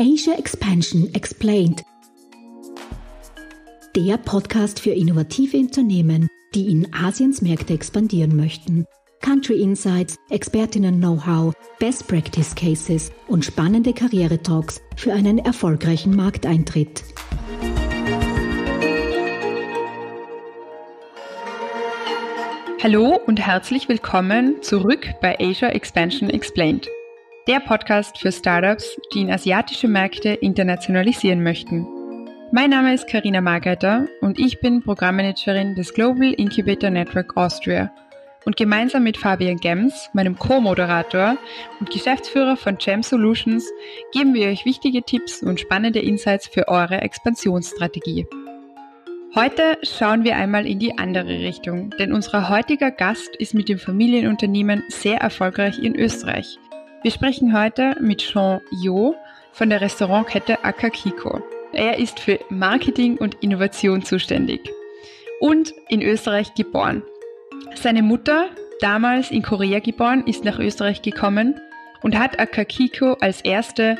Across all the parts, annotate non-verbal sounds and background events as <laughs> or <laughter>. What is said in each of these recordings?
Asia Expansion Explained. Der Podcast für innovative Unternehmen, die in Asiens Märkte expandieren möchten. Country Insights, Expertinnen-Know-how, Best Practice Cases und spannende Karriere-Talks für einen erfolgreichen Markteintritt. Hallo und herzlich willkommen zurück bei Asia Expansion Explained, der Podcast für Startups, die in asiatische Märkte internationalisieren möchten. Mein Name ist Karina Margeiter und ich bin Programmmanagerin des Global Incubator Network Austria. Und gemeinsam mit Fabian Gems, meinem Co-Moderator und Geschäftsführer von Gem Solutions, geben wir euch wichtige Tipps und spannende Insights für eure Expansionsstrategie. Heute schauen wir einmal in die andere Richtung, denn unser heutiger Gast ist mit dem Familienunternehmen sehr erfolgreich in Österreich. Wir sprechen heute mit Jean Jo von der Restaurantkette Akakiko. Er ist für Marketing und Innovation zuständig und in Österreich geboren. Seine Mutter, damals in Korea geboren, ist nach Österreich gekommen und hat Akakiko als erste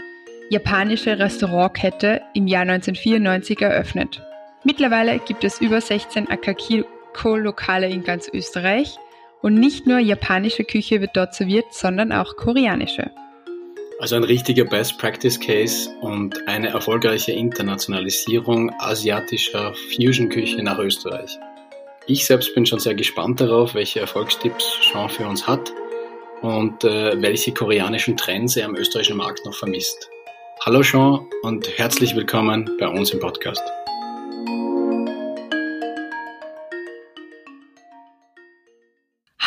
japanische Restaurantkette im Jahr 1994 eröffnet. Mittlerweile gibt es über 16 Akakiko-Lokale in ganz Österreich und nicht nur japanische Küche wird dort serviert, sondern auch koreanische. Also ein richtiger Best Practice Case und eine erfolgreiche Internationalisierung asiatischer Fusion-Küche nach Österreich. Ich selbst bin schon sehr gespannt darauf, welche Erfolgstipps Sean für uns hat und äh, welche koreanischen Trends er am österreichischen Markt noch vermisst. Hallo Sean und herzlich willkommen bei uns im Podcast.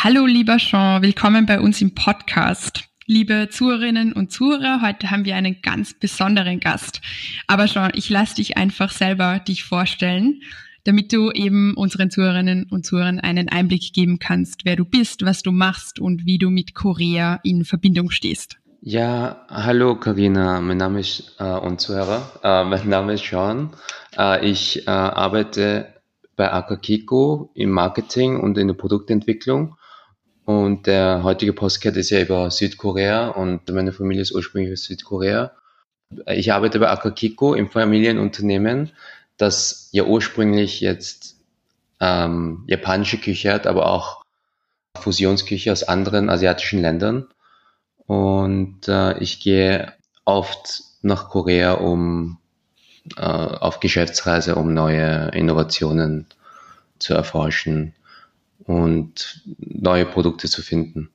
Hallo lieber Jean, willkommen bei uns im Podcast. Liebe Zuhörerinnen und Zuhörer, heute haben wir einen ganz besonderen Gast. Aber Jean, ich lasse dich einfach selber dich vorstellen, damit du eben unseren Zuhörerinnen und Zuhörern einen Einblick geben kannst, wer du bist, was du machst und wie du mit Korea in Verbindung stehst. Ja, hallo Karina, mein Name ist äh, und Zuhörer, äh, mein Name ist Sean. Äh, ich äh, arbeite bei Akakiko im Marketing und in der Produktentwicklung und der heutige Postcard ist ja über Südkorea und meine Familie ist ursprünglich aus Südkorea. Ich arbeite bei Akakiko im Familienunternehmen, das ja ursprünglich jetzt ähm, japanische Küche hat, aber auch Fusionsküche aus anderen asiatischen Ländern. Und äh, ich gehe oft nach Korea, um äh, auf Geschäftsreise, um neue Innovationen zu erforschen und neue Produkte zu finden.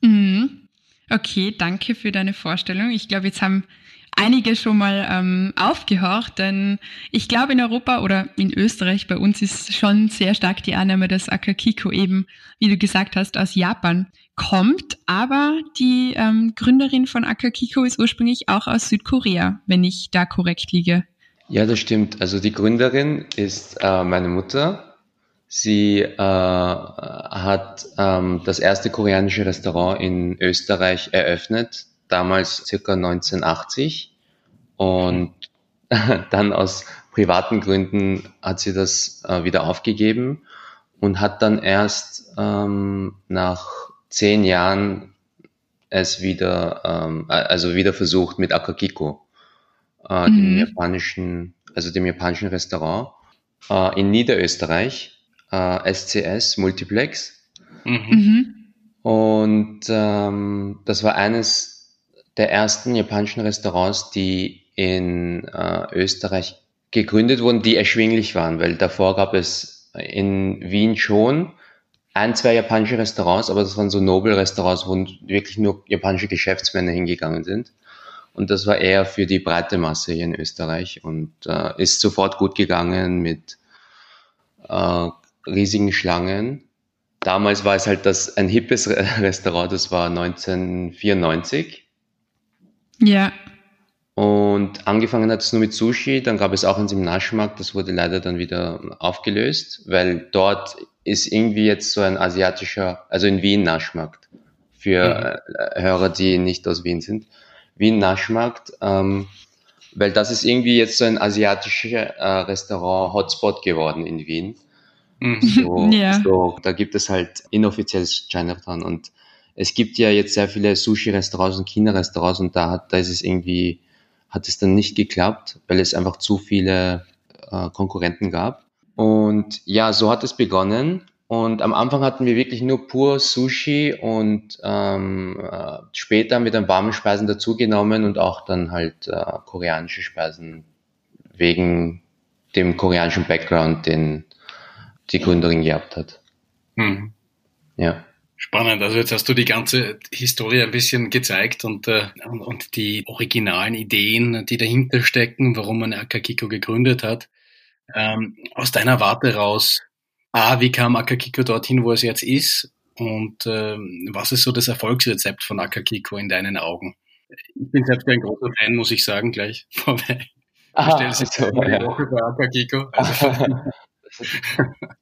Mhm. Okay, danke für deine Vorstellung. Ich glaube, jetzt haben einige schon mal ähm, aufgehorcht, denn ich glaube in Europa oder in Österreich bei uns ist schon sehr stark die Annahme, dass Akakiko eben, wie du gesagt hast, aus Japan kommt, aber die ähm, Gründerin von Akakiko ist ursprünglich auch aus Südkorea, wenn ich da korrekt liege. Ja, das stimmt. Also die Gründerin ist äh, meine Mutter Sie äh, hat ähm, das erste koreanische Restaurant in Österreich eröffnet, damals circa 1980. Und <laughs> dann aus privaten Gründen hat sie das äh, wieder aufgegeben und hat dann erst ähm, nach zehn Jahren es wieder, ähm, also wieder versucht mit Akakiko, äh, mhm. dem japanischen, also dem japanischen Restaurant äh, in Niederösterreich äh, SCS Multiplex. Mhm. mhm. Und ähm, das war eines der ersten japanischen Restaurants, die in äh, Österreich gegründet wurden, die erschwinglich waren, weil davor gab es in Wien schon ein, zwei japanische Restaurants, aber das waren so Nobel-Restaurants, wo wirklich nur japanische Geschäftsmänner hingegangen sind. Und das war eher für die breite Masse hier in Österreich und äh, ist sofort gut gegangen mit äh, riesigen Schlangen. Damals war es halt das, ein hippes <laughs> Restaurant, das war 1994. Ja. Und angefangen hat es nur mit Sushi, dann gab es auch eins im Naschmarkt, das wurde leider dann wieder aufgelöst, weil dort ist irgendwie jetzt so ein asiatischer, also in Wien Naschmarkt, für mhm. Hörer, die nicht aus Wien sind. Wien Naschmarkt, ähm, weil das ist irgendwie jetzt so ein asiatischer äh, Restaurant-Hotspot geworden in Wien. Mhm. So, <laughs> ja. so, da gibt es halt inoffizielles Chinatown und es gibt ja jetzt sehr viele Sushi-Restaurants und China-Restaurants und da, hat, da ist es irgendwie hat es dann nicht geklappt, weil es einfach zu viele äh, Konkurrenten gab. Und ja, so hat es begonnen. Und am Anfang hatten wir wirklich nur pur Sushi und ähm, äh, später haben wir dann warme Speisen dazugenommen und auch dann halt äh, koreanische Speisen wegen dem koreanischen Background, den die Gründerin gehabt hat. Hm. Ja. Spannend. Also jetzt hast du die ganze Historie ein bisschen gezeigt und, äh, und, die originalen Ideen, die dahinter stecken, warum man Akakiko gegründet hat. Ähm, aus deiner Warte raus, A, wie kam Akakiko dorthin, wo es jetzt ist? Und ähm, was ist so das Erfolgsrezept von Akakiko in deinen Augen? Ich bin selbst ein großer Fan, muss ich sagen, gleich <laughs> vorbei. Aha, stelle sich so, ja. Woche bei Akakiko. Also, <laughs>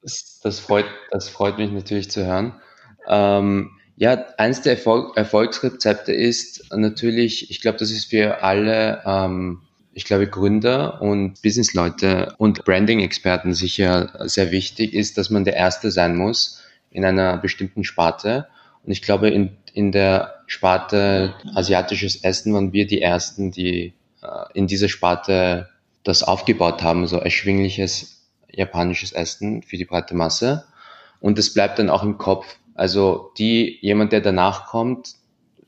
das, das, freut, das freut mich natürlich zu hören. Ähm, ja, eins der Erfolg, Erfolgsrezepte ist natürlich, ich glaube, das ist für alle, ähm, ich glaube, Gründer und Businessleute und Branding-Experten sicher sehr wichtig ist, dass man der Erste sein muss in einer bestimmten Sparte. Und ich glaube, in, in der Sparte asiatisches Essen waren wir die Ersten, die äh, in dieser Sparte das aufgebaut haben, so erschwingliches japanisches Essen für die breite Masse. Und das bleibt dann auch im Kopf. Also die, jemand, der danach kommt,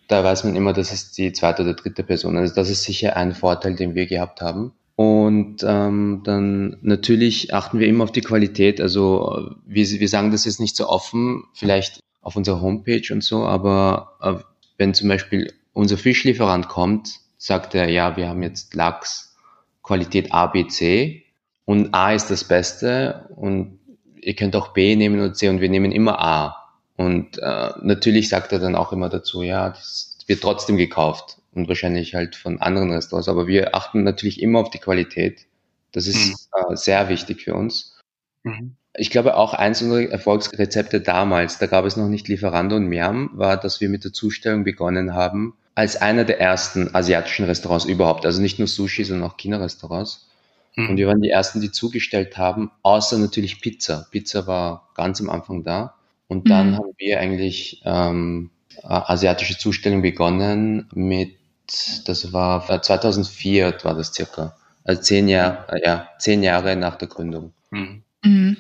da weiß man immer, das ist die zweite oder dritte Person. Also das ist sicher ein Vorteil, den wir gehabt haben. Und ähm, dann natürlich achten wir immer auf die Qualität. Also wir, wir sagen das jetzt nicht so offen, vielleicht auf unserer Homepage und so, aber äh, wenn zum Beispiel unser Fischlieferant kommt, sagt er, ja, wir haben jetzt Lachs Qualität A, B, C und A ist das Beste und ihr könnt auch B nehmen und C und wir nehmen immer A. Und äh, natürlich sagt er dann auch immer dazu, ja, das wird trotzdem gekauft und wahrscheinlich halt von anderen Restaurants, aber wir achten natürlich immer auf die Qualität. Das ist mhm. äh, sehr wichtig für uns. Mhm. Ich glaube auch eins unserer Erfolgsrezepte damals, da gab es noch nicht Lieferando und Miam, war, dass wir mit der Zustellung begonnen haben, als einer der ersten asiatischen Restaurants überhaupt, also nicht nur Sushi, sondern auch China-Restaurants. Mhm. Und wir waren die ersten, die zugestellt haben, außer natürlich Pizza. Pizza war ganz am Anfang da. Und dann mhm. haben wir eigentlich ähm, asiatische Zustellung begonnen mit, das war 2004 war das circa, also zehn Jahre, äh, ja, zehn Jahre nach der Gründung. Mhm. mhm.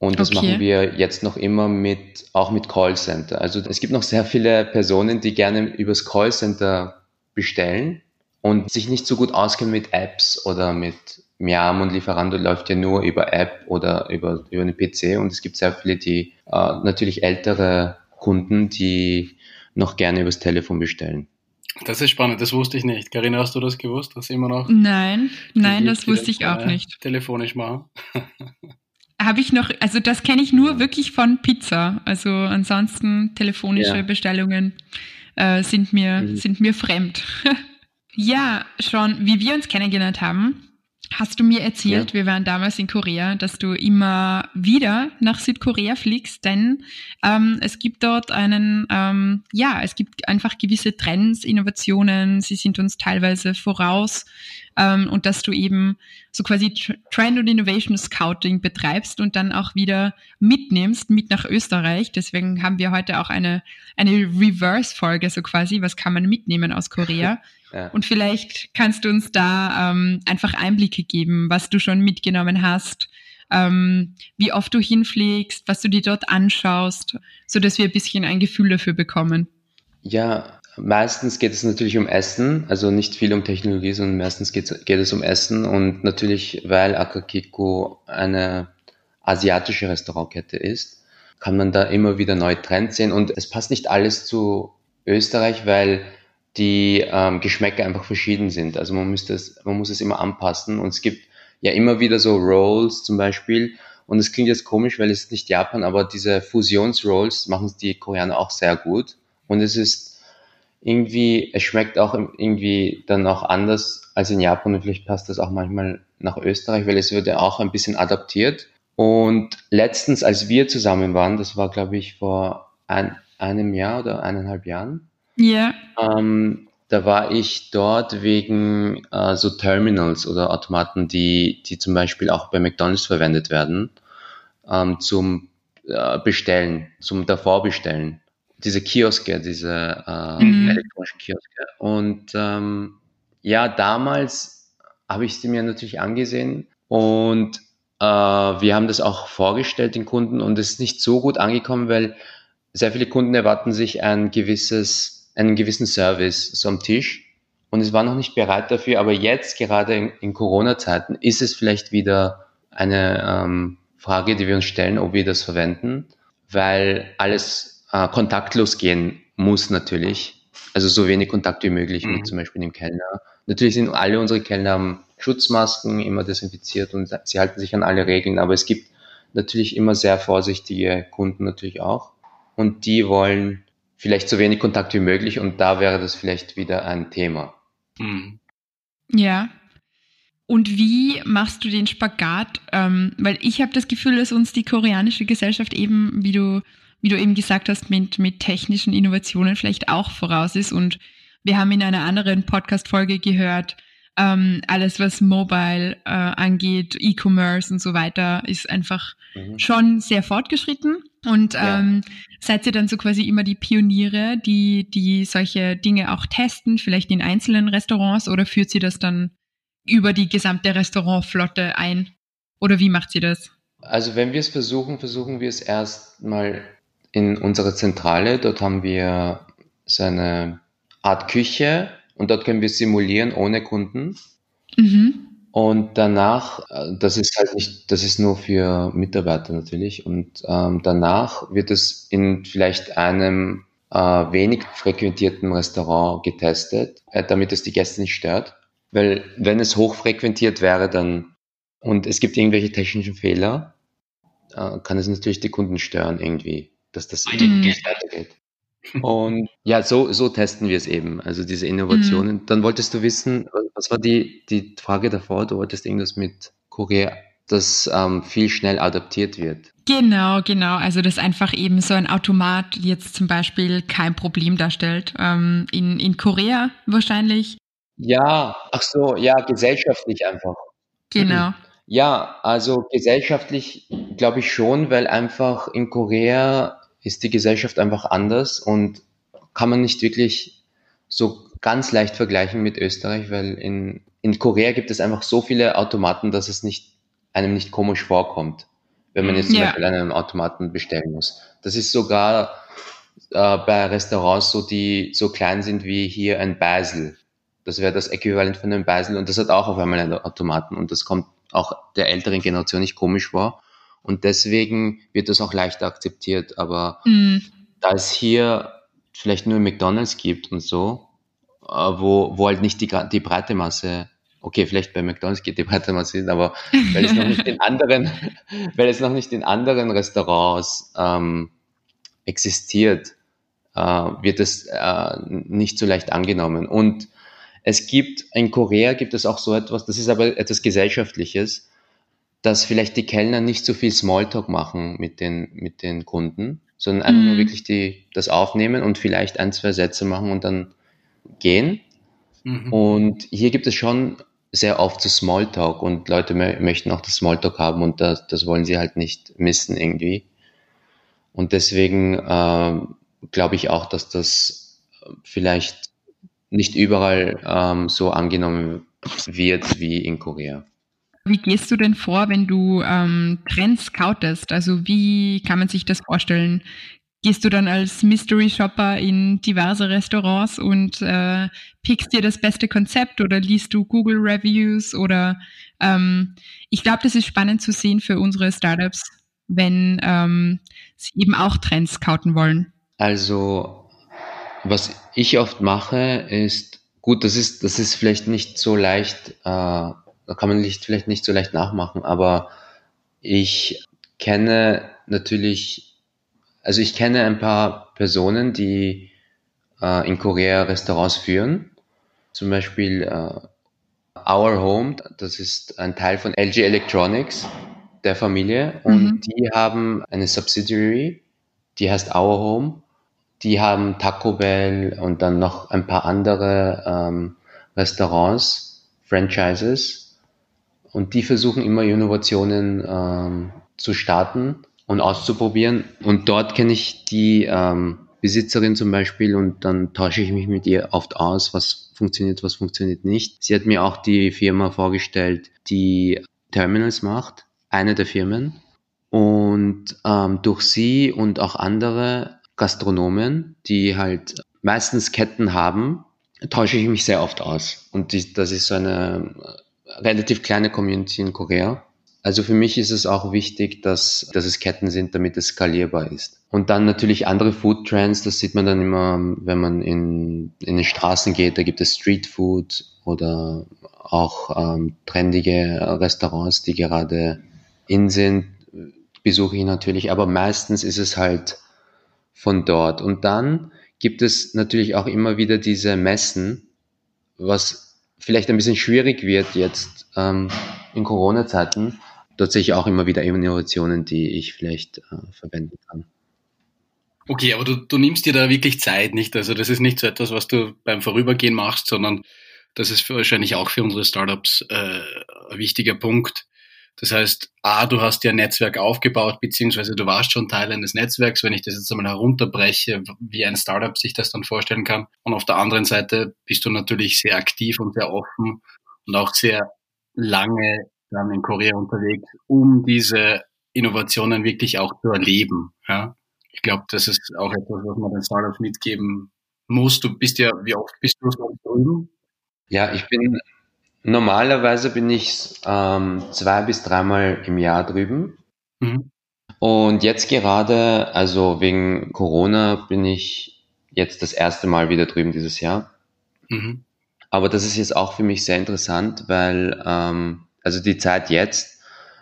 Und das okay. machen wir jetzt noch immer mit, auch mit Callcenter. Also es gibt noch sehr viele Personen, die gerne übers Callcenter bestellen und sich nicht so gut auskennen mit Apps oder mit Miam und Lieferando läuft ja nur über App oder über, über einen PC und es gibt sehr viele, die äh, natürlich ältere Kunden, die noch gerne übers Telefon bestellen. Das ist spannend, das wusste ich nicht. Karina, hast du das gewusst, dass immer noch? Nein, nein, das wusste ich auch nicht. Telefonisch machen. <laughs> Habe ich noch, also das kenne ich nur wirklich von Pizza. Also ansonsten telefonische ja. Bestellungen äh, sind, mir, mhm. sind mir fremd. <laughs> ja, schon, wie wir uns kennengelernt haben, Hast du mir erzählt, ja. wir waren damals in Korea, dass du immer wieder nach Südkorea fliegst, denn ähm, es gibt dort einen, ähm, ja, es gibt einfach gewisse Trends, Innovationen, sie sind uns teilweise voraus ähm, und dass du eben so quasi Trend und Innovation Scouting betreibst und dann auch wieder mitnimmst mit nach Österreich. Deswegen haben wir heute auch eine, eine Reverse-Folge so quasi, was kann man mitnehmen aus Korea. <laughs> Ja. Und vielleicht kannst du uns da ähm, einfach Einblicke geben, was du schon mitgenommen hast, ähm, wie oft du hinfliegst, was du dir dort anschaust, so dass wir ein bisschen ein Gefühl dafür bekommen. Ja, meistens geht es natürlich um Essen, also nicht viel um Technologie, sondern meistens geht, geht es um Essen und natürlich, weil Akakiko eine asiatische Restaurantkette ist, kann man da immer wieder neue Trends sehen und es passt nicht alles zu Österreich, weil die ähm, Geschmäcker einfach verschieden sind. Also man, müsste es, man muss es immer anpassen und es gibt ja immer wieder so Rolls zum Beispiel und es klingt jetzt komisch, weil es ist nicht Japan, aber diese Fusionsrolls machen die Koreaner auch sehr gut und es ist irgendwie, es schmeckt auch irgendwie dann auch anders als in Japan und vielleicht passt das auch manchmal nach Österreich, weil es wurde auch ein bisschen adaptiert. Und letztens, als wir zusammen waren, das war glaube ich vor ein, einem Jahr oder eineinhalb Jahren, ja. Ähm, da war ich dort wegen äh, so Terminals oder Automaten, die, die zum Beispiel auch bei McDonalds verwendet werden, ähm, zum äh, Bestellen, zum Davorbestellen. Diese Kioske, diese äh, mhm. elektronischen Kioske. Und ähm, ja, damals habe ich sie mir natürlich angesehen und äh, wir haben das auch vorgestellt den Kunden und es ist nicht so gut angekommen, weil sehr viele Kunden erwarten sich ein gewisses, einen gewissen Service so am Tisch und es war noch nicht bereit dafür, aber jetzt gerade in, in Corona-Zeiten ist es vielleicht wieder eine ähm, Frage, die wir uns stellen, ob wir das verwenden, weil alles äh, kontaktlos gehen muss natürlich. Also so wenig Kontakt wie möglich mhm. mit zum Beispiel dem Kellner. Natürlich sind alle unsere Kellner Schutzmasken immer desinfiziert und sie halten sich an alle Regeln, aber es gibt natürlich immer sehr vorsichtige Kunden natürlich auch und die wollen vielleicht so wenig Kontakt wie möglich und da wäre das vielleicht wieder ein Thema. Mhm. Ja. Und wie machst du den Spagat? Ähm, weil ich habe das Gefühl, dass uns die koreanische Gesellschaft eben, wie du, wie du eben gesagt hast, mit, mit technischen Innovationen vielleicht auch voraus ist. Und wir haben in einer anderen Podcast-Folge gehört, ähm, alles, was Mobile äh, angeht, E-Commerce und so weiter, ist einfach mhm. schon sehr fortgeschritten. Und ja. ähm, seid ihr dann so quasi immer die Pioniere, die, die solche Dinge auch testen, vielleicht in einzelnen Restaurants oder führt sie das dann über die gesamte Restaurantflotte ein? Oder wie macht sie das? Also wenn wir es versuchen, versuchen wir es erstmal in unserer Zentrale. Dort haben wir so eine Art Küche, und dort können wir simulieren ohne Kunden. Mhm. Und danach, äh, das ist halt nicht, das ist nur für Mitarbeiter natürlich. Und ähm, danach wird es in vielleicht einem äh, wenig frequentierten Restaurant getestet, äh, damit es die Gäste nicht stört. Weil wenn es hochfrequentiert wäre, dann und es gibt irgendwelche technischen Fehler, äh, kann es natürlich die Kunden stören irgendwie, dass das mhm. nicht weitergeht. Und <laughs> ja, so, so testen wir es eben, also diese Innovationen. Mhm. Dann wolltest du wissen, was war die, die Frage davor? Du wolltest irgendwas mit Korea, das ähm, viel schnell adaptiert wird. Genau, genau. Also dass einfach eben so ein Automat jetzt zum Beispiel kein Problem darstellt. Ähm, in, in Korea wahrscheinlich. Ja, ach so, ja, gesellschaftlich einfach. Genau. Ja, also gesellschaftlich glaube ich schon, weil einfach in Korea ist die Gesellschaft einfach anders und kann man nicht wirklich so ganz leicht vergleichen mit Österreich, weil in, in Korea gibt es einfach so viele Automaten, dass es nicht, einem nicht komisch vorkommt, wenn man jetzt zum ja. Beispiel einen Automaten bestellen muss. Das ist sogar äh, bei Restaurants so, die so klein sind wie hier ein Basel. Das wäre das Äquivalent von einem Basel und das hat auch auf einmal einen Automaten und das kommt auch der älteren Generation nicht komisch vor. Und deswegen wird das auch leichter akzeptiert. Aber mhm. da es hier vielleicht nur McDonalds gibt und so, äh, wo, wo halt nicht die, die breite Masse, okay, vielleicht bei McDonalds geht die breite Masse hin, aber weil es noch nicht in <laughs> anderen, weil es noch nicht in anderen Restaurants ähm, existiert, äh, wird es äh, nicht so leicht angenommen. Und es gibt, in Korea gibt es auch so etwas, das ist aber etwas Gesellschaftliches, dass vielleicht die Kellner nicht so viel Smalltalk machen mit den, mit den Kunden, sondern einfach mhm. nur wirklich die, das aufnehmen und vielleicht ein, zwei Sätze machen und dann gehen. Mhm. Und hier gibt es schon sehr oft so Smalltalk und Leute möchten auch das Smalltalk haben und das, das wollen sie halt nicht missen irgendwie. Und deswegen äh, glaube ich auch, dass das vielleicht nicht überall ähm, so angenommen wird wie in Korea. Wie gehst du denn vor, wenn du ähm, Trends scoutest? Also wie kann man sich das vorstellen? Gehst du dann als Mystery Shopper in diverse Restaurants und äh, pickst dir das beste Konzept oder liest du Google Reviews oder ähm, ich glaube, das ist spannend zu sehen für unsere Startups, wenn ähm, sie eben auch Trends scouten wollen. Also was ich oft mache, ist gut, das ist das ist vielleicht nicht so leicht äh, da kann man nicht, vielleicht nicht so leicht nachmachen, aber ich kenne natürlich, also ich kenne ein paar Personen, die äh, in Korea Restaurants führen. Zum Beispiel äh, Our Home, das ist ein Teil von LG Electronics, der Familie, und mhm. die haben eine Subsidiary, die heißt Our Home. Die haben Taco Bell und dann noch ein paar andere ähm, Restaurants, Franchises und die versuchen immer Innovationen ähm, zu starten und auszuprobieren. Und dort kenne ich die, ähm, Besitzerin zum Beispiel und dann tausche ich mich mit ihr oft aus, was funktioniert, was funktioniert nicht. Sie hat mir auch die Firma vorgestellt, die Terminals macht, eine der Firmen. Und ähm, durch sie und auch andere Gastronomen, die halt meistens Ketten haben, tausche ich mich sehr oft aus. Und die, das ist so eine relativ kleine Community in Korea. Also für mich ist es auch wichtig, dass, dass es Ketten sind, damit es skalierbar ist. Und dann natürlich andere Food Trends, das sieht man dann immer, wenn man in, in den Straßen geht, da gibt es Street Food oder auch ähm, trendige Restaurants, die gerade in sind, besuche ich natürlich, aber meistens ist es halt von dort. Und dann gibt es natürlich auch immer wieder diese Messen, was vielleicht ein bisschen schwierig wird jetzt ähm, in Corona-Zeiten. Dort sehe ich auch immer wieder Innovationen, die ich vielleicht äh, verwenden kann. Okay, aber du, du nimmst dir da wirklich Zeit, nicht? Also das ist nicht so etwas, was du beim Vorübergehen machst, sondern das ist wahrscheinlich auch für unsere Startups äh, ein wichtiger Punkt. Das heißt, A, du hast ja ein Netzwerk aufgebaut, beziehungsweise du warst schon Teil eines Netzwerks, wenn ich das jetzt einmal herunterbreche, wie ein Startup sich das dann vorstellen kann. Und auf der anderen Seite bist du natürlich sehr aktiv und sehr offen und auch sehr lange dann in Korea unterwegs, um diese Innovationen wirklich auch zu erleben. Ja? Ich glaube, das ist auch etwas, was man den Startups mitgeben muss. Du bist ja, wie oft bist du drüben? Ja, ich bin Normalerweise bin ich ähm, zwei bis dreimal im Jahr drüben. Mhm. Und jetzt gerade, also wegen Corona, bin ich jetzt das erste Mal wieder drüben dieses Jahr. Mhm. Aber das ist jetzt auch für mich sehr interessant, weil, ähm, also die Zeit jetzt,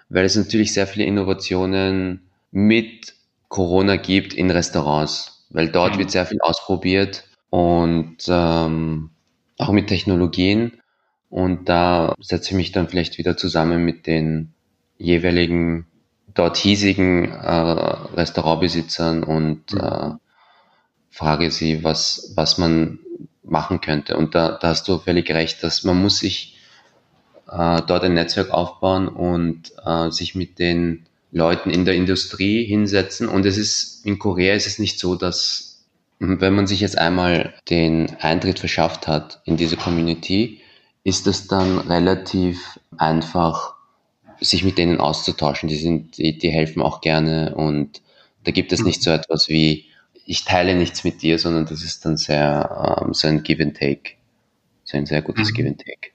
weil es natürlich sehr viele Innovationen mit Corona gibt in Restaurants, weil dort mhm. wird sehr viel ausprobiert und ähm, auch mit Technologien. Und da setze ich mich dann vielleicht wieder zusammen mit den jeweiligen dort hiesigen äh, Restaurantbesitzern und mhm. äh, frage sie, was, was man machen könnte. Und da, da hast du völlig recht, dass man muss sich äh, dort ein Netzwerk aufbauen und äh, sich mit den Leuten in der Industrie hinsetzen. Und es ist, in Korea ist es nicht so, dass, wenn man sich jetzt einmal den Eintritt verschafft hat in diese Community, ist es dann relativ einfach, sich mit denen auszutauschen. Die sind, die, die helfen auch gerne und da gibt es nicht so mhm. etwas wie, ich teile nichts mit dir, sondern das ist dann sehr, ähm, so ein Give and Take. So ein sehr gutes mhm. Give and Take.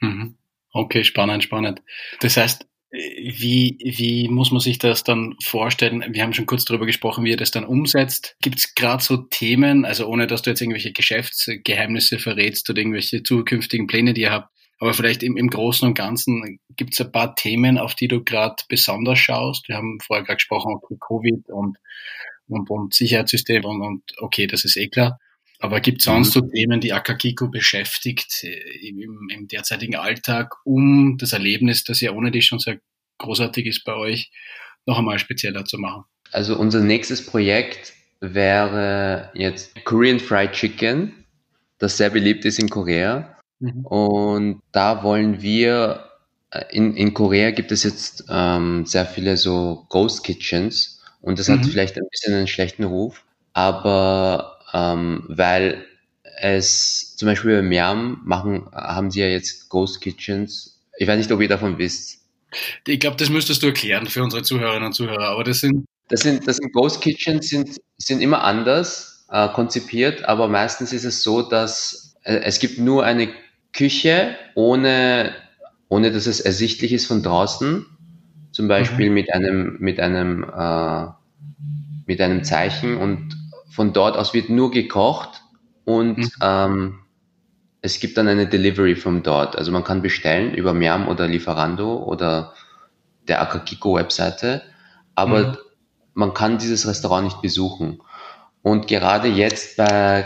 Mhm. Okay, spannend, spannend. Das heißt, wie, wie muss man sich das dann vorstellen? Wir haben schon kurz darüber gesprochen, wie ihr das dann umsetzt. Gibt es gerade so Themen, also ohne dass du jetzt irgendwelche Geschäftsgeheimnisse verrätst oder irgendwelche zukünftigen Pläne, die ihr habt, aber vielleicht im, im Großen und Ganzen gibt es ein paar Themen, auf die du gerade besonders schaust. Wir haben vorher gerade gesprochen, okay, Covid und, und, und Sicherheitssystem und, und okay, das ist eh klar. Aber gibt es sonst mhm. so Themen, die Akakiko beschäftigt äh, im, im, derzeitigen Alltag, um das Erlebnis, das ja ohne dich schon sehr großartig ist bei euch, noch einmal spezieller zu machen? Also unser nächstes Projekt wäre jetzt Korean Fried Chicken, das sehr beliebt ist in Korea. Mhm. Und da wollen wir, äh, in, in Korea gibt es jetzt ähm, sehr viele so Ghost Kitchens und das mhm. hat vielleicht ein bisschen einen schlechten Ruf, aber ähm, weil es zum Beispiel bei Miam machen, haben sie ja jetzt Ghost Kitchens. Ich weiß nicht, ob ihr davon wisst. Ich glaube, das müsstest du erklären für unsere Zuhörerinnen und Zuhörer, aber das sind. Das sind, das sind Ghost Kitchens sind, sind immer anders äh, konzipiert, aber meistens ist es so, dass äh, es gibt nur eine Küche ohne, ohne dass es ersichtlich ist von draußen. Zum Beispiel mhm. mit einem, mit einem, äh, mit einem Zeichen und von dort aus wird nur gekocht und mhm. ähm, es gibt dann eine Delivery von dort. Also man kann bestellen über Miam oder Lieferando oder der Akakiko Webseite, aber mhm. man kann dieses Restaurant nicht besuchen. Und gerade jetzt bei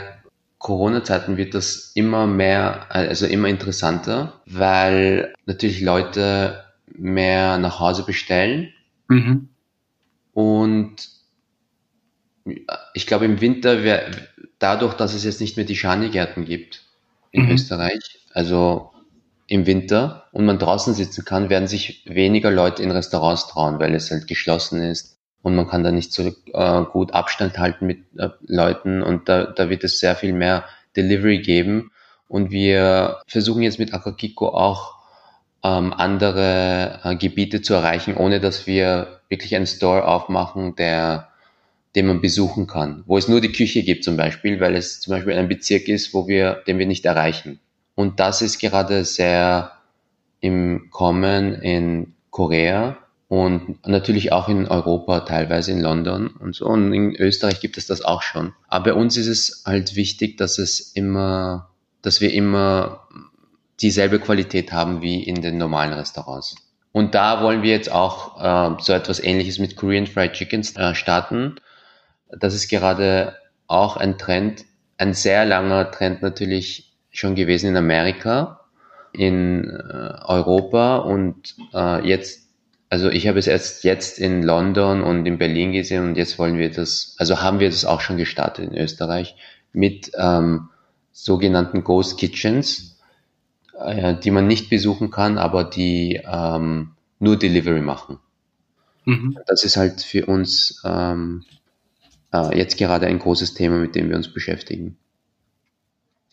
Corona-Zeiten wird das immer mehr, also immer interessanter, weil natürlich Leute mehr nach Hause bestellen. Mhm. Und ich glaube, im Winter wäre dadurch, dass es jetzt nicht mehr die Schanigärten gibt in mhm. Österreich, also im Winter und man draußen sitzen kann, werden sich weniger Leute in Restaurants trauen, weil es halt geschlossen ist und man kann da nicht so äh, gut Abstand halten mit äh, Leuten und da, da wird es sehr viel mehr Delivery geben. Und wir versuchen jetzt mit Akakiko auch ähm, andere äh, Gebiete zu erreichen, ohne dass wir wirklich einen Store aufmachen, der den man besuchen kann, wo es nur die Küche gibt zum Beispiel, weil es zum Beispiel ein Bezirk ist, wo wir, den wir nicht erreichen. Und das ist gerade sehr im Kommen in Korea und natürlich auch in Europa, teilweise in London und so. Und in Österreich gibt es das auch schon. Aber bei uns ist es halt wichtig, dass es immer, dass wir immer dieselbe Qualität haben wie in den normalen Restaurants. Und da wollen wir jetzt auch äh, so etwas ähnliches mit Korean Fried Chicken äh, starten. Das ist gerade auch ein Trend, ein sehr langer Trend natürlich schon gewesen in Amerika, in äh, Europa und äh, jetzt, also ich habe es erst jetzt in London und in Berlin gesehen und jetzt wollen wir das, also haben wir das auch schon gestartet in Österreich mit ähm, sogenannten Ghost Kitchens, äh, die man nicht besuchen kann, aber die ähm, nur Delivery machen. Mhm. Das ist halt für uns ähm, äh, jetzt gerade ein großes Thema, mit dem wir uns beschäftigen.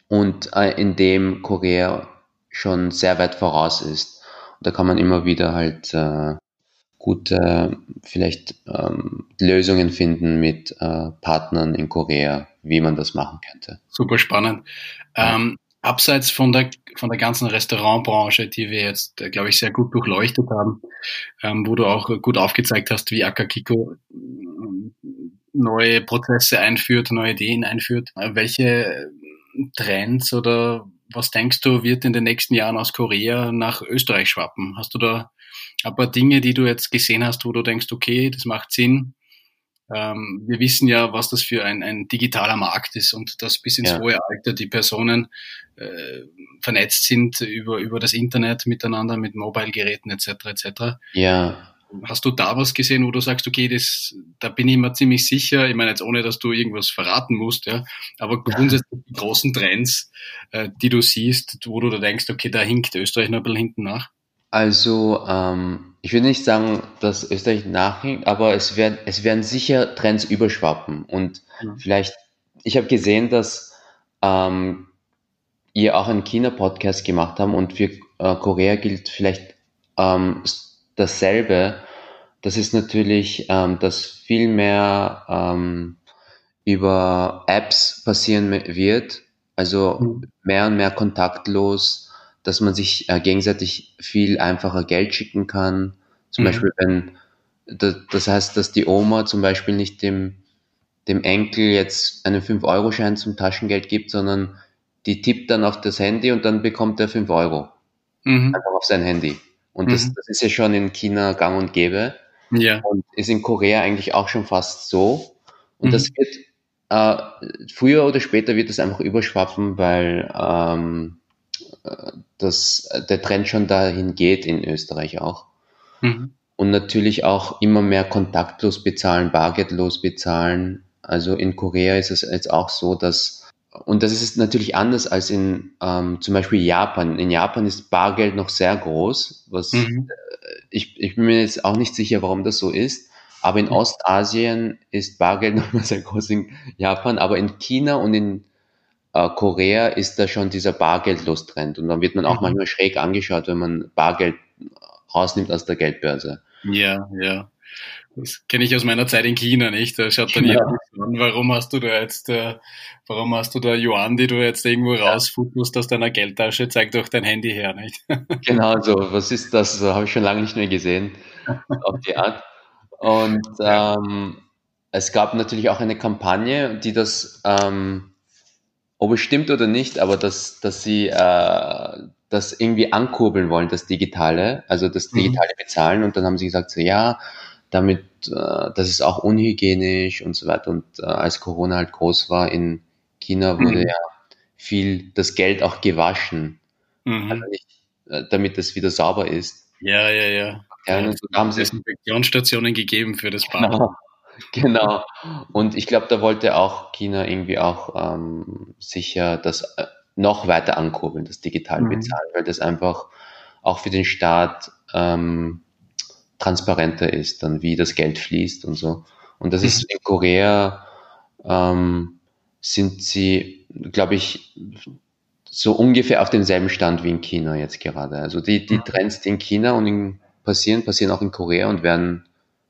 Und äh, in dem Korea schon sehr weit voraus ist. Und da kann man immer wieder halt äh, gute vielleicht ähm, Lösungen finden mit äh, Partnern in Korea, wie man das machen könnte. Super spannend. Ähm, abseits von der, von der ganzen Restaurantbranche, die wir jetzt, äh, glaube ich, sehr gut durchleuchtet haben, ähm, wo du auch gut aufgezeigt hast, wie Akakiko neue Prozesse einführt, neue Ideen einführt. Welche Trends oder was denkst du, wird in den nächsten Jahren aus Korea nach Österreich schwappen? Hast du da ein paar Dinge, die du jetzt gesehen hast, wo du denkst, okay, das macht Sinn? Ähm, wir wissen ja, was das für ein, ein digitaler Markt ist und dass bis ins ja. hohe Alter die Personen äh, vernetzt sind über, über das Internet miteinander mit Mobile-Geräten etc. etc. Ja. Hast du da was gesehen, wo du sagst, okay, das, da bin ich mir ziemlich sicher, ich meine jetzt ohne, dass du irgendwas verraten musst, ja, aber grundsätzlich die großen Trends, äh, die du siehst, wo du da denkst, okay, da hinkt Österreich noch ein bisschen hinten nach? Also, ähm, ich würde nicht sagen, dass Österreich nachhinkt, aber es werden, es werden sicher Trends überschwappen und mhm. vielleicht, ich habe gesehen, dass ähm, ihr auch einen China-Podcast gemacht haben und für äh, Korea gilt vielleicht ähm, dasselbe. Das ist natürlich, ähm, dass viel mehr ähm, über Apps passieren wird, also mhm. mehr und mehr kontaktlos, dass man sich äh, gegenseitig viel einfacher Geld schicken kann. Zum mhm. Beispiel, wenn das, heißt, dass die Oma zum Beispiel nicht dem, dem Enkel jetzt einen 5-Euro-Schein zum Taschengeld gibt, sondern die tippt dann auf das Handy und dann bekommt er 5 Euro. Mhm. Einfach auf sein Handy. Und das, mhm. das ist ja schon in China gang und gäbe. Ja. Und ist in Korea eigentlich auch schon fast so. Und mhm. das wird, äh, früher oder später wird es einfach überschwappen, weil ähm, äh, das, der Trend schon dahin geht in Österreich auch. Mhm. Und natürlich auch immer mehr kontaktlos bezahlen, bargeldlos bezahlen. Also in Korea ist es jetzt auch so, dass und das ist natürlich anders als in ähm, zum Beispiel Japan. In Japan ist Bargeld noch sehr groß, was mhm. äh, ich, ich bin mir jetzt auch nicht sicher, warum das so ist. Aber in mhm. Ostasien ist Bargeld <laughs> noch mal sehr groß in Japan, aber in China und in äh, Korea ist da schon dieser Bargeldlos-Trend. Und dann wird man auch mhm. manchmal schräg angeschaut, wenn man Bargeld rausnimmt aus der Geldbörse. Ja, ja. Das kenne ich aus meiner Zeit in China nicht. Da schaut dann ja. jeder an, warum hast du da jetzt, äh, warum hast du da Yuan, die du jetzt irgendwo ja. rausfutterst aus deiner Geldtasche, zeig doch dein Handy her, nicht? <laughs> genau so. Was ist das? Habe ich schon lange nicht mehr gesehen. auf die Art. Und <laughs> ähm, es gab natürlich auch eine Kampagne, die das, ähm, ob es stimmt oder nicht, aber dass, dass sie äh, das irgendwie ankurbeln wollen, das Digitale, also das mhm. digitale Bezahlen. Und dann haben sie gesagt, so ja, damit, äh, das ist auch unhygienisch und so weiter. Und äh, als Corona halt groß war in China, wurde mhm. ja viel das Geld auch gewaschen, mhm. also nicht, äh, damit das wieder sauber ist. Ja, ja, ja. ja und so haben sie Desinfektionsstationen gegeben für das Bad. Genau. <laughs> genau. Und ich glaube, da wollte auch China irgendwie auch ähm, sicher das äh, noch weiter ankurbeln, das digital mhm. bezahlen, weil das einfach auch für den Staat ähm, transparenter ist, dann wie das Geld fließt und so. Und das mhm. ist in Korea, ähm, sind sie, glaube ich, so ungefähr auf demselben Stand wie in China jetzt gerade. Also die, die Trends, die in China und in passieren, passieren auch in Korea und werden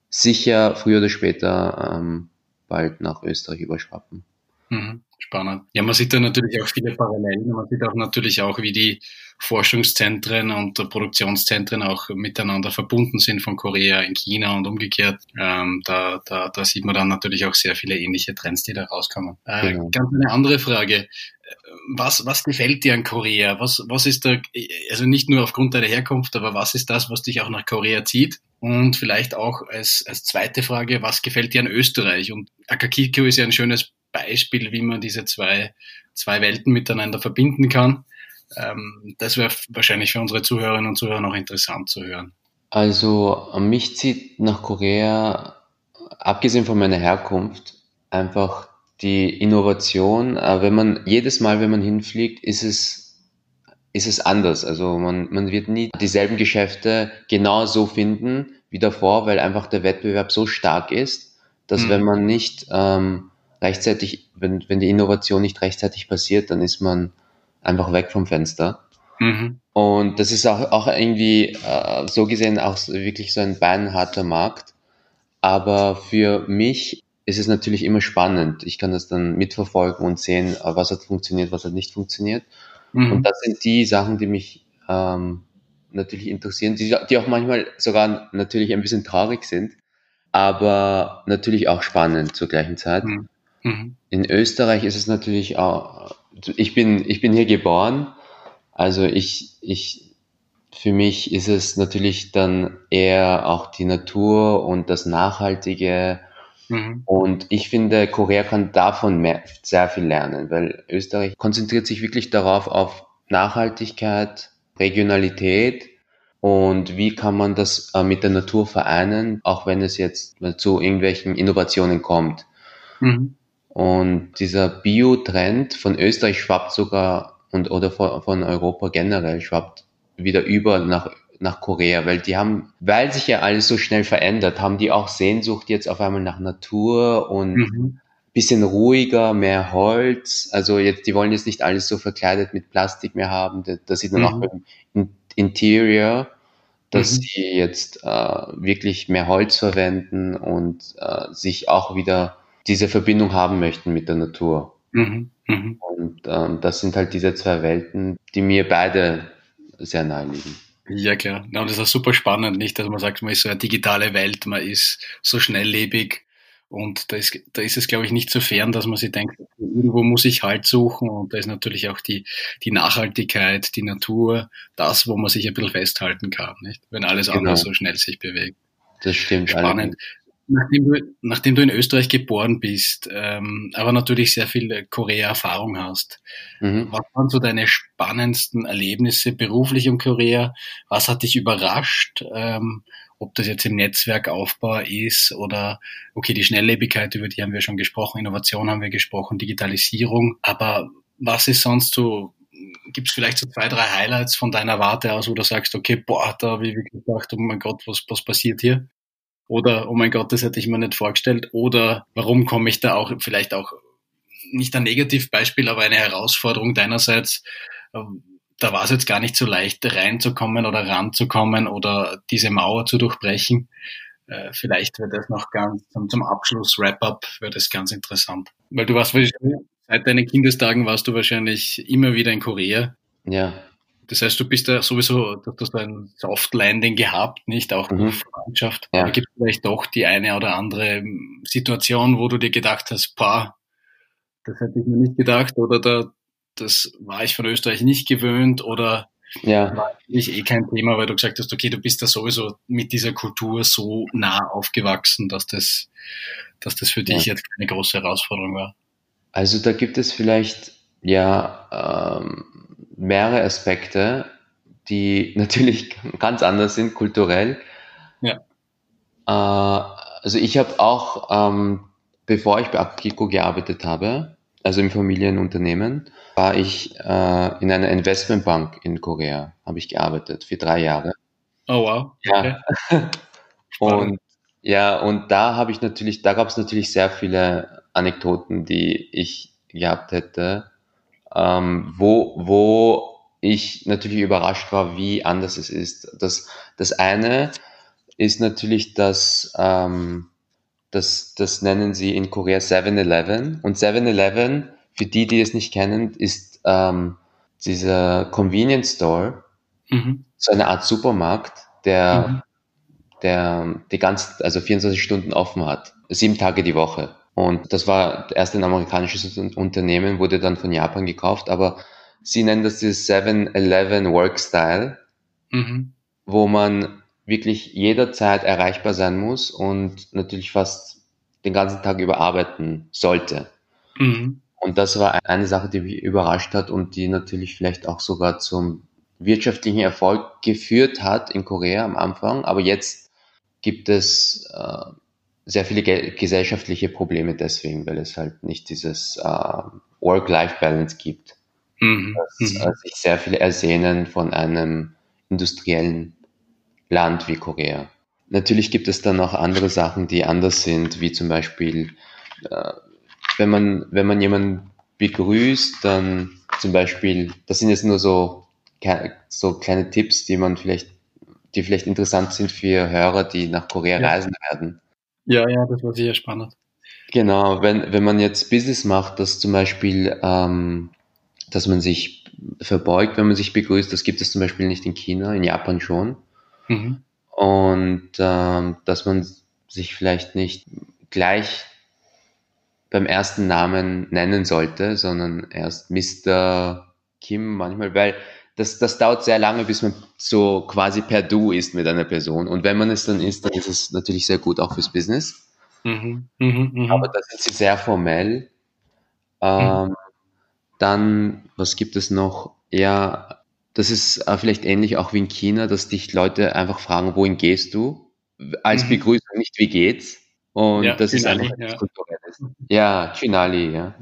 sicher früher oder später ähm, bald nach Österreich überschwappen. Mhm. Spannend. Ja, man sieht da natürlich auch viele Parallelen. Man sieht auch natürlich auch, wie die Forschungszentren und Produktionszentren auch miteinander verbunden sind von Korea in China und umgekehrt. Ähm, da, da, da sieht man dann natürlich auch sehr viele ähnliche Trends, die da rauskommen. Äh, genau. Ganz eine andere Frage. Was, was gefällt dir an Korea? Was, was ist da, also nicht nur aufgrund deiner Herkunft, aber was ist das, was dich auch nach Korea zieht? Und vielleicht auch als, als zweite Frage, was gefällt dir an Österreich? Und Akakiko ist ja ein schönes Beispiel, wie man diese zwei, zwei Welten miteinander verbinden kann. Ähm, das wäre wahrscheinlich für unsere Zuhörerinnen und Zuhörer noch interessant zu hören. Also mich zieht nach Korea, abgesehen von meiner Herkunft, einfach die Innovation. Äh, wenn man jedes Mal, wenn man hinfliegt, ist es ist es anders. Also man, man wird nie dieselben Geschäfte genau so finden wie davor, weil einfach der Wettbewerb so stark ist, dass mhm. wenn man nicht ähm, rechtzeitig, wenn, wenn die Innovation nicht rechtzeitig passiert, dann ist man einfach weg vom Fenster. Mhm. Und das ist auch, auch irgendwie äh, so gesehen auch wirklich so ein beinharter Markt. Aber für mich ist es natürlich immer spannend. Ich kann das dann mitverfolgen und sehen, äh, was hat funktioniert, was hat nicht funktioniert. Mhm. Und das sind die Sachen, die mich ähm, natürlich interessieren, die, die auch manchmal sogar natürlich ein bisschen traurig sind, aber natürlich auch spannend zur gleichen Zeit. Mhm. Mhm. In Österreich ist es natürlich auch, ich bin, ich bin hier geboren, also ich, ich, für mich ist es natürlich dann eher auch die Natur und das Nachhaltige. Mhm. Und ich finde, Korea kann davon mehr, sehr viel lernen, weil Österreich konzentriert sich wirklich darauf auf Nachhaltigkeit, Regionalität und wie kann man das äh, mit der Natur vereinen, auch wenn es jetzt zu irgendwelchen Innovationen kommt. Mhm. Und dieser Bio-Trend von Österreich schwappt sogar und oder von Europa generell schwappt wieder über nach nach Korea, weil die haben, weil sich ja alles so schnell verändert, haben die auch Sehnsucht jetzt auf einmal nach Natur und mhm. bisschen ruhiger, mehr Holz. Also jetzt, die wollen jetzt nicht alles so verkleidet mit Plastik mehr haben. Das sieht man mhm. auch beim Interior, dass mhm. sie jetzt äh, wirklich mehr Holz verwenden und äh, sich auch wieder diese Verbindung haben möchten mit der Natur. Mhm. Mhm. Und ähm, das sind halt diese zwei Welten, die mir beide sehr nahe liegen. Ja, klar. Ja, und das ist auch super spannend, nicht, dass man sagt, man ist so eine digitale Welt, man ist so schnelllebig und da ist, da ist es, glaube ich, nicht so fern, dass man sich denkt, irgendwo muss ich Halt suchen und da ist natürlich auch die, die Nachhaltigkeit, die Natur, das, wo man sich ein bisschen festhalten kann, nicht? Wenn alles genau. andere so schnell sich bewegt. Das stimmt. Spannend. Nachdem du, nachdem du in Österreich geboren bist, ähm, aber natürlich sehr viel Korea-Erfahrung hast, mhm. was waren so deine spannendsten Erlebnisse beruflich in Korea? Was hat dich überrascht? Ähm, ob das jetzt im Netzwerkaufbau ist oder, okay, die Schnelllebigkeit, über die haben wir schon gesprochen, Innovation haben wir gesprochen, Digitalisierung, aber was ist sonst so, gibt es vielleicht so zwei, drei Highlights von deiner Warte aus, wo du sagst, okay, boah, da habe ich wirklich gedacht, oh mein Gott, was, was passiert hier? Oder, oh mein Gott, das hätte ich mir nicht vorgestellt. Oder warum komme ich da auch vielleicht auch nicht ein Negativbeispiel, aber eine Herausforderung deinerseits. Ähm, da war es jetzt gar nicht so leicht reinzukommen oder ranzukommen oder diese Mauer zu durchbrechen. Äh, vielleicht wird das noch ganz zum, Abschluss Wrap-up wird das ganz interessant. Weil du warst seit deinen Kindestagen warst du wahrscheinlich immer wieder in Korea. Ja. Das heißt, du bist da sowieso, du hast ein Soft Landing gehabt, nicht auch mhm. Freundschaft. Ja. Gibt es vielleicht doch die eine oder andere Situation, wo du dir gedacht hast, pa, das hätte ich mir nicht gedacht oder da, das war ich von Österreich nicht gewöhnt oder ja. war ich eh kein Thema, weil du gesagt hast, okay, du bist da sowieso mit dieser Kultur so nah aufgewachsen, dass das, dass das für dich ja. jetzt keine große Herausforderung war. Also da gibt es vielleicht ja ähm, mehrere Aspekte, die <laughs> natürlich ganz anders sind, kulturell. Ja. Äh, also ich habe auch, ähm, bevor ich bei Akiko gearbeitet habe, also im Familienunternehmen, war ich äh, in einer Investmentbank in Korea, habe ich gearbeitet für drei Jahre. Oh wow. Ja. <laughs> Und ja, und da habe ich natürlich, da gab es natürlich sehr viele Anekdoten, die ich gehabt hätte, ähm, wo, wo ich natürlich überrascht war, wie anders es ist. Das, das eine ist natürlich, dass ähm, das, das nennen sie in Korea 7-Eleven. Und 7-Eleven, für die, die es nicht kennen, ist ähm, dieser Convenience Store, mhm. so eine Art Supermarkt, der, mhm. der die ganze, also 24 Stunden offen hat, sieben Tage die Woche. Und das war erst ein amerikanisches Unternehmen, wurde dann von Japan gekauft, aber sie nennen das dieses 7-Eleven Work Style, mhm. wo man wirklich jederzeit erreichbar sein muss und natürlich fast den ganzen Tag über arbeiten sollte. Mhm. Und das war eine Sache, die mich überrascht hat und die natürlich vielleicht auch sogar zum wirtschaftlichen Erfolg geführt hat in Korea am Anfang. Aber jetzt gibt es äh, sehr viele ge gesellschaftliche Probleme deswegen, weil es halt nicht dieses äh, Work-Life-Balance gibt. Mhm. Das, äh, sich sehr viele ersehnen von einem industriellen Land wie Korea. Natürlich gibt es dann auch andere Sachen, die anders sind, wie zum Beispiel, äh, wenn man, wenn man jemanden begrüßt, dann zum Beispiel, das sind jetzt nur so, so kleine Tipps, die man vielleicht, die vielleicht interessant sind für Hörer, die nach Korea ja. reisen werden. Ja, ja, das war sehr spannend. Genau, wenn, wenn man jetzt Business macht, dass zum Beispiel, ähm, dass man sich verbeugt, wenn man sich begrüßt, das gibt es zum Beispiel nicht in China, in Japan schon. Mhm. Und ähm, dass man sich vielleicht nicht gleich beim ersten Namen nennen sollte, sondern erst Mr. Kim manchmal, weil das, das dauert sehr lange, bis man so quasi per Du ist mit einer Person. Und wenn man es dann ist, dann ist es natürlich sehr gut auch fürs Business. Mhm, mh, mh. Aber da sind sie sehr formell. Ähm, mhm. Dann, was gibt es noch? Ja, das ist äh, vielleicht ähnlich auch wie in China, dass dich Leute einfach fragen, wohin gehst du? Als mhm. Begrüßung nicht, wie geht's? Und ja, das Chinali, ist einfach ja. kulturelles. Ja, Chinali, ja.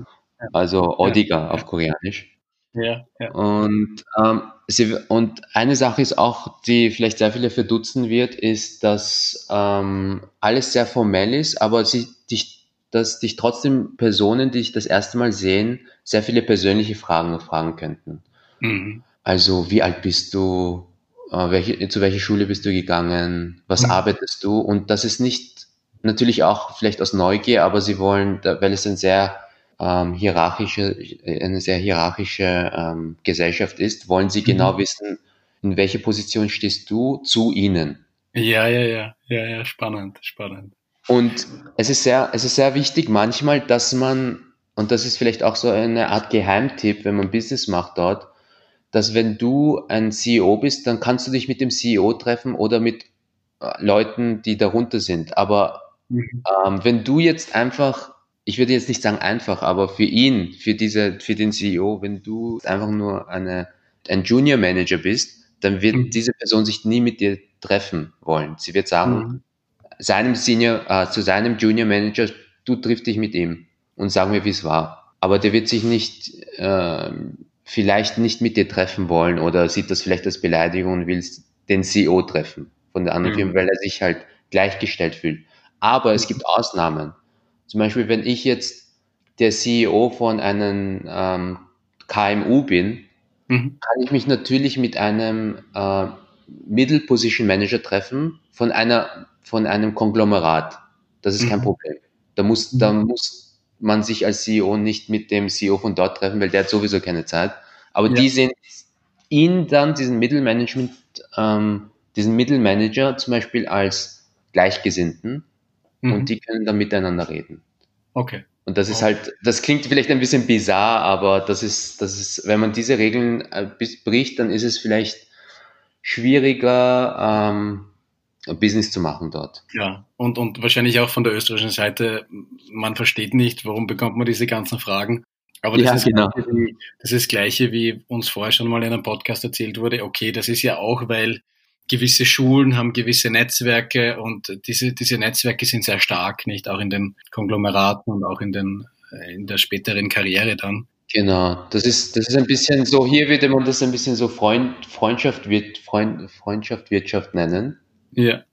Also Odiga ja, auf Koreanisch. Ja, ja. Und, ähm, sie, und eine Sache ist auch, die vielleicht sehr viele verdutzen wird, ist, dass ähm, alles sehr formell ist, aber sie dich, dass dich trotzdem Personen, die dich das erste Mal sehen, sehr viele persönliche Fragen fragen könnten. Mhm. Also, wie alt bist du? Äh, welche, zu welcher Schule bist du gegangen? Was mhm. arbeitest du? Und das ist nicht natürlich auch vielleicht aus Neugier, aber sie wollen, weil es ein sehr ähm, hierarchische, eine sehr hierarchische ähm, Gesellschaft ist, wollen sie genau mhm. wissen, in welche Position stehst du zu ihnen. Ja, ja, ja, ja, ja, spannend, spannend. Und es ist sehr, es ist sehr wichtig manchmal, dass man, und das ist vielleicht auch so eine Art Geheimtipp, wenn man Business macht dort, dass wenn du ein CEO bist, dann kannst du dich mit dem CEO treffen oder mit äh, Leuten, die darunter sind. Aber mhm. ähm, wenn du jetzt einfach, ich würde jetzt nicht sagen einfach, aber für ihn, für diese, für den CEO, wenn du einfach nur eine, ein Junior Manager bist, dann wird mhm. diese Person sich nie mit dir treffen wollen. Sie wird sagen, mhm. seinem Senior, äh, zu seinem Junior Manager, du triffst dich mit ihm und sagen mir, wie es war. Aber der wird sich nicht äh, vielleicht nicht mit dir treffen wollen oder sieht das vielleicht als Beleidigung und will den CEO treffen von der anderen mhm. Firma, weil er sich halt gleichgestellt fühlt. Aber es gibt Ausnahmen. Zum Beispiel, wenn ich jetzt der CEO von einem ähm, KMU bin, mhm. kann ich mich natürlich mit einem äh, Middle Position Manager treffen von einer von einem Konglomerat. Das ist mhm. kein Problem. Da muss, da mhm. muss man sich als CEO nicht mit dem CEO von dort treffen, weil der hat sowieso keine Zeit. Aber ja. die sehen ihn dann, diesen Mittelmanagement, ähm, diesen Mittelmanager zum Beispiel als Gleichgesinnten mhm. und die können dann miteinander reden. Okay. Und das ist halt, das klingt vielleicht ein bisschen bizarr, aber das ist, das ist, wenn man diese Regeln äh, bricht, dann ist es vielleicht schwieriger, ähm, Business zu machen dort. Ja, und, und wahrscheinlich auch von der österreichischen Seite, man versteht nicht, warum bekommt man diese ganzen Fragen. Aber das, ja, ist genau. wie, das ist das Gleiche, wie uns vorher schon mal in einem Podcast erzählt wurde. Okay, das ist ja auch, weil gewisse Schulen haben gewisse Netzwerke und diese, diese Netzwerke sind sehr stark, nicht auch in den Konglomeraten und auch in, den, in der späteren Karriere dann. Genau, das ist, das ist ein bisschen so, hier würde man das ein bisschen so Freund, Freundschaft, Freund, Freundschaft, Wirtschaft nennen. Ja.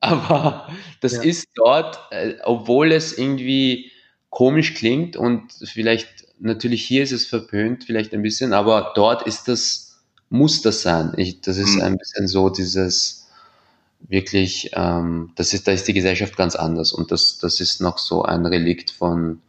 aber das ja. ist dort, äh, obwohl es irgendwie komisch klingt und vielleicht natürlich hier ist es verpönt, vielleicht ein bisschen, aber dort ist das, muss das sein. Ich, das ist mhm. ein bisschen so dieses wirklich, ähm, das ist, da ist die Gesellschaft ganz anders und das, das ist noch so ein Relikt von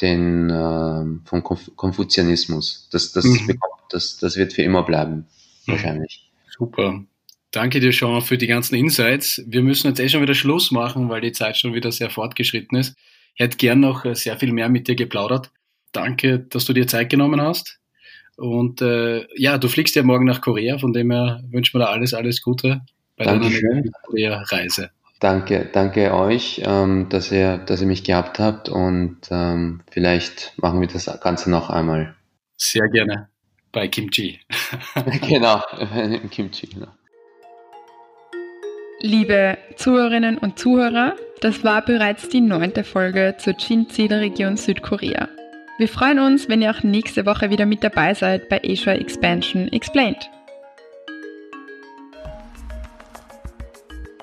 den, äh, vom Konfuzianismus. Das, das, mhm. bekommt, das, das wird für immer bleiben, mhm. wahrscheinlich. Super. Danke dir, Sean, für die ganzen Insights. Wir müssen jetzt eh schon wieder Schluss machen, weil die Zeit schon wieder sehr fortgeschritten ist. Ich hätte gern noch äh, sehr viel mehr mit dir geplaudert. Danke, dass du dir Zeit genommen hast. Und äh, ja, du fliegst ja morgen nach Korea, von dem her wünschen wir da alles, alles Gute bei Dankeschön. deiner Korea-Reise. Danke, danke euch, ähm, dass, ihr, dass ihr mich gehabt habt und ähm, vielleicht machen wir das Ganze noch einmal. Sehr gerne. Bei Kimchi. <laughs> genau, <laughs> Kimchi, genau. Liebe Zuhörerinnen und Zuhörer, das war bereits die neunte Folge zur Chin-Ziel-Region Südkorea. Wir freuen uns, wenn ihr auch nächste Woche wieder mit dabei seid bei Asia Expansion Explained.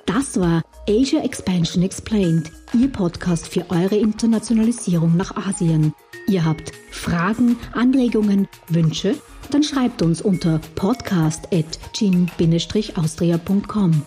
Das war Asia Expansion Explained, Ihr Podcast für eure Internationalisierung nach Asien. Ihr habt Fragen, Anregungen, Wünsche? Dann schreibt uns unter podcast.gin-austria.com.